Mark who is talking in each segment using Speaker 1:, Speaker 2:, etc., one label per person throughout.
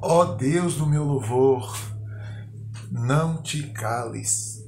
Speaker 1: Ó Deus do meu louvor, não te cales.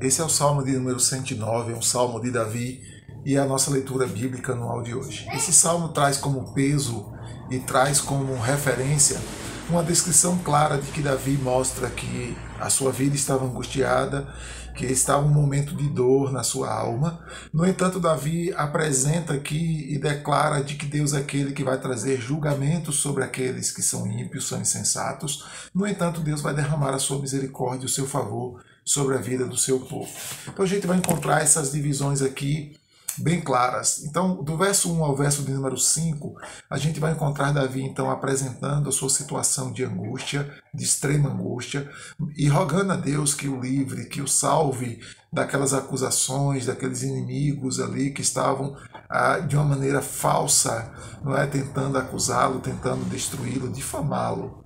Speaker 1: Esse é o salmo de número 109, é um salmo de Davi e é a nossa leitura bíblica anual de hoje. Esse salmo traz como peso e traz como referência uma descrição clara de que Davi mostra que a sua vida estava angustiada, que estava um momento de dor na sua alma. No entanto, Davi apresenta aqui e declara de que Deus é aquele que vai trazer julgamento sobre aqueles que são ímpios, são insensatos. No entanto, Deus vai derramar a sua misericórdia, o seu favor sobre a vida do seu povo. Então a gente vai encontrar essas divisões aqui bem claras. Então, do verso 1 ao verso de número 5, a gente vai encontrar Davi então apresentando a sua situação de angústia, de extrema angústia, e rogando a Deus que o livre, que o salve daquelas acusações, daqueles inimigos ali que estavam ah, de uma maneira falsa, não é, tentando acusá-lo, tentando destruí-lo, difamá-lo.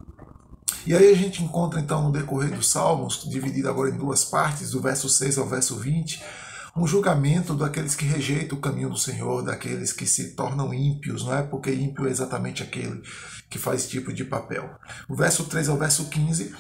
Speaker 1: E aí a gente encontra então no decorrer dos Salmos, dividido agora em duas partes, do verso 6 ao verso 20, um julgamento daqueles que rejeitam o caminho do Senhor, daqueles que se tornam ímpios, não é? Porque ímpio é exatamente aquele que faz tipo de papel. O verso 3 ao verso 15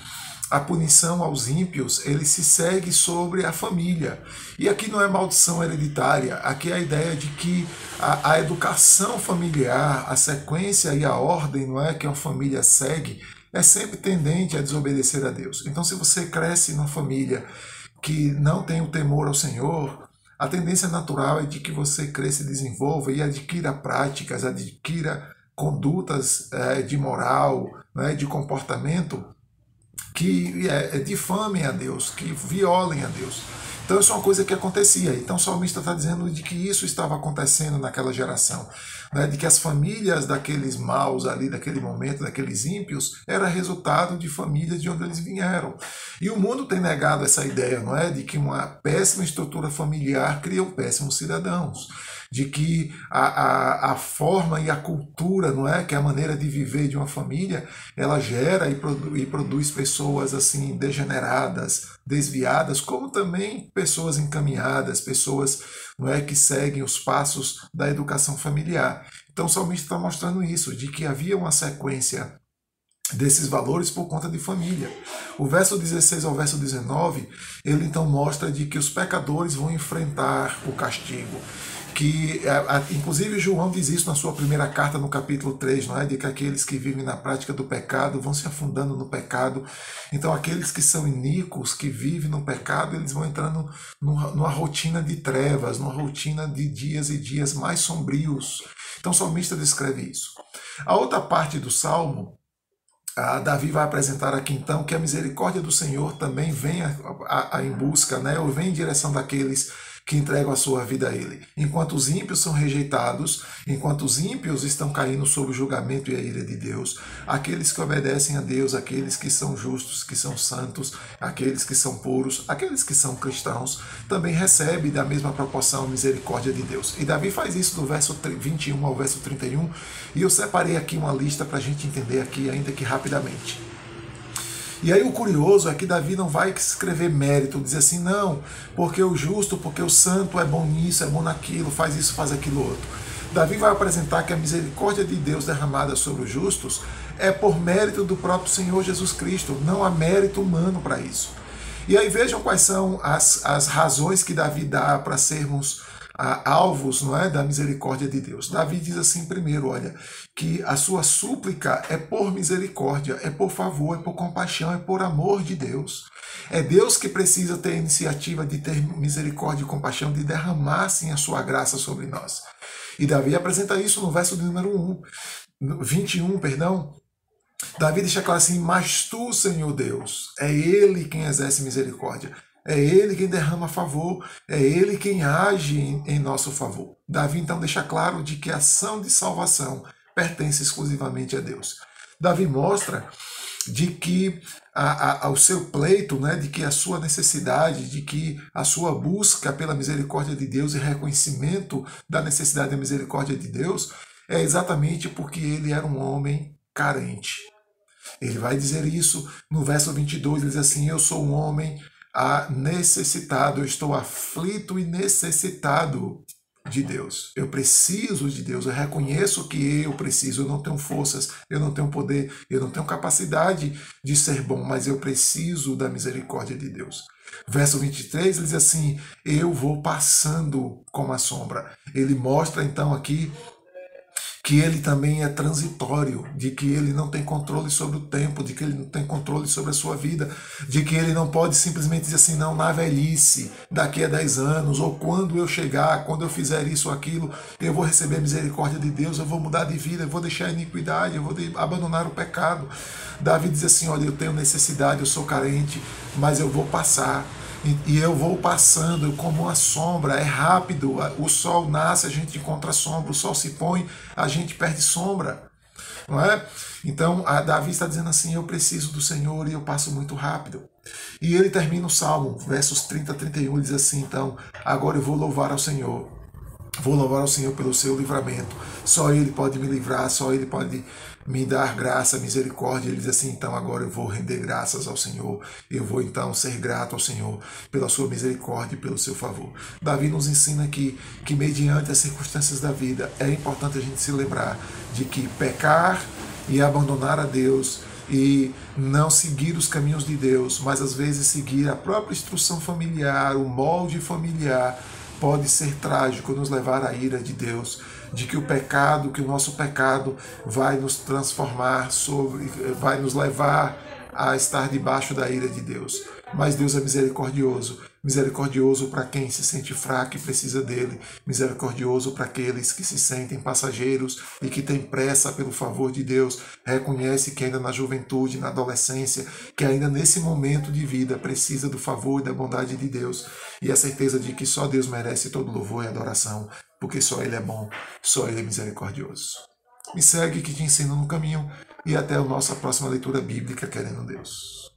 Speaker 1: a punição aos ímpios, ele se segue sobre a família. E aqui não é maldição hereditária, aqui é a ideia de que a, a, educação familiar, a sequência e a ordem, não é, que uma família segue, é sempre tendente a desobedecer a Deus. Então, se você cresce numa família que não tem o temor ao Senhor, a tendência natural é de que você cresça e desenvolva e adquira práticas, adquira condutas é, de moral, né, de comportamento que é, difamem a Deus, que violem a Deus. Então isso é uma coisa que acontecia. Então o salmista está dizendo de que isso estava acontecendo naquela geração. Né, de que as famílias daqueles maus ali, daquele momento, daqueles ímpios, era resultado de famílias de onde eles vieram. E o mundo tem negado essa ideia, não é? De que uma péssima estrutura familiar cria péssimos cidadãos de que a, a, a, forma e a cultura, não é, que é a maneira de viver de uma família, ela gera e, produ e produz pessoas assim degeneradas, desviadas, como também pessoas encaminhadas, pessoas não é que seguem os passos da educação familiar. Então o salmista está mostrando isso, de que havia uma sequência desses valores por conta de família. O verso 16 ao verso 19, ele então mostra de que os pecadores vão enfrentar o castigo que inclusive João diz isso na sua primeira carta no capítulo 3, não é? De que aqueles que vivem na prática do pecado vão se afundando no pecado. Então aqueles que são iníquos, que vivem no pecado, eles vão entrando numa, numa rotina de trevas, numa rotina de dias e dias mais sombrios. Então o salmista descreve isso. A outra parte do salmo a Davi vai apresentar aqui então que a misericórdia do Senhor também vem a, a, a em busca, né, ou vem em direção daqueles que entregam a sua vida a Ele. Enquanto os ímpios são rejeitados, enquanto os ímpios estão caindo sob o julgamento e a ira de Deus, aqueles que obedecem a Deus, aqueles que são justos, que são santos, aqueles que são puros, aqueles que são cristãos, também recebem da mesma proporção a misericórdia de Deus. E Davi faz isso do verso 21 ao verso 31, e eu separei aqui uma lista para a gente entender aqui, ainda que rapidamente. E aí o curioso é que Davi não vai escrever mérito, dizer assim, não, porque o justo, porque o santo é bom nisso, é bom naquilo, faz isso, faz aquilo outro. Davi vai apresentar que a misericórdia de Deus derramada sobre os justos é por mérito do próprio Senhor Jesus Cristo, não há mérito humano para isso. E aí vejam quais são as, as razões que Davi dá para sermos alvos não é, da misericórdia de Deus. Davi diz assim primeiro, olha, que a sua súplica é por misericórdia, é por favor, é por compaixão, é por amor de Deus. É Deus que precisa ter a iniciativa de ter misericórdia e compaixão, de derramar sim a sua graça sobre nós. E Davi apresenta isso no verso de número 1, 21, perdão, Davi deixa claro assim: Mas tu, Senhor Deus, é Ele quem exerce misericórdia. É Ele quem derrama favor, é Ele quem age em, em nosso favor. Davi então deixa claro de que a ação de salvação pertence exclusivamente a Deus. Davi mostra de que a, a, ao seu pleito, né, de que a sua necessidade, de que a sua busca pela misericórdia de Deus e reconhecimento da necessidade da misericórdia de Deus é exatamente porque ele era um homem carente. Ele vai dizer isso no verso 22, ele diz assim: Eu sou um homem a necessitado, eu estou aflito e necessitado. de Deus. Eu preciso de Deus. Eu reconheço que eu preciso. Eu não tenho forças, eu não tenho poder, eu não tenho capacidade de ser bom, mas eu preciso da misericórdia de Deus. Verso 23 ele diz assim: Eu vou passando como a sombra. Ele mostra então aqui que ele também é transitório, de que ele não tem controle sobre o tempo, de que ele não tem controle sobre a sua vida, de que ele não pode simplesmente dizer assim, não, na velhice, daqui a 10 anos, ou quando eu chegar, quando eu fizer isso ou aquilo, eu vou receber a misericórdia de Deus, eu vou mudar de vida, eu vou deixar a iniquidade, eu vou abandonar o pecado. Davi diz assim, olha, eu tenho necessidade, eu sou carente, mas eu vou passar e eu vou passando como uma sombra, é rápido. O sol nasce, a gente encontra sombra, o sol se põe, a gente perde sombra. Não é? Então, Davi está dizendo assim: Eu preciso do Senhor e eu passo muito rápido. E ele termina o salmo, versos 30 a 31, diz assim: Então, agora eu vou louvar ao Senhor Vou louvar ao Senhor pelo seu livramento. Só Ele pode me livrar, só Ele pode me dar graça, misericórdia. Ele diz assim: então agora eu vou render graças ao Senhor. Eu vou então ser grato ao Senhor pela sua misericórdia e pelo seu favor. Davi nos ensina aqui que, mediante as circunstâncias da vida, é importante a gente se lembrar de que pecar e abandonar a Deus e não seguir os caminhos de Deus, mas às vezes seguir a própria instrução familiar, o molde familiar pode ser trágico, nos levar à ira de Deus, de que o pecado, que o nosso pecado vai nos transformar sobre, vai nos levar a estar debaixo da ira de Deus. Mas Deus é misericordioso misericordioso para quem se sente fraco e precisa dele, misericordioso para aqueles que se sentem passageiros e que têm pressa pelo favor de Deus, reconhece que ainda na juventude, na adolescência, que ainda nesse momento de vida precisa do favor e da bondade de Deus e a certeza de que só Deus merece todo louvor e adoração, porque só Ele é bom, só Ele é misericordioso. Me segue que te ensino no caminho e até a nossa próxima leitura bíblica, querendo Deus.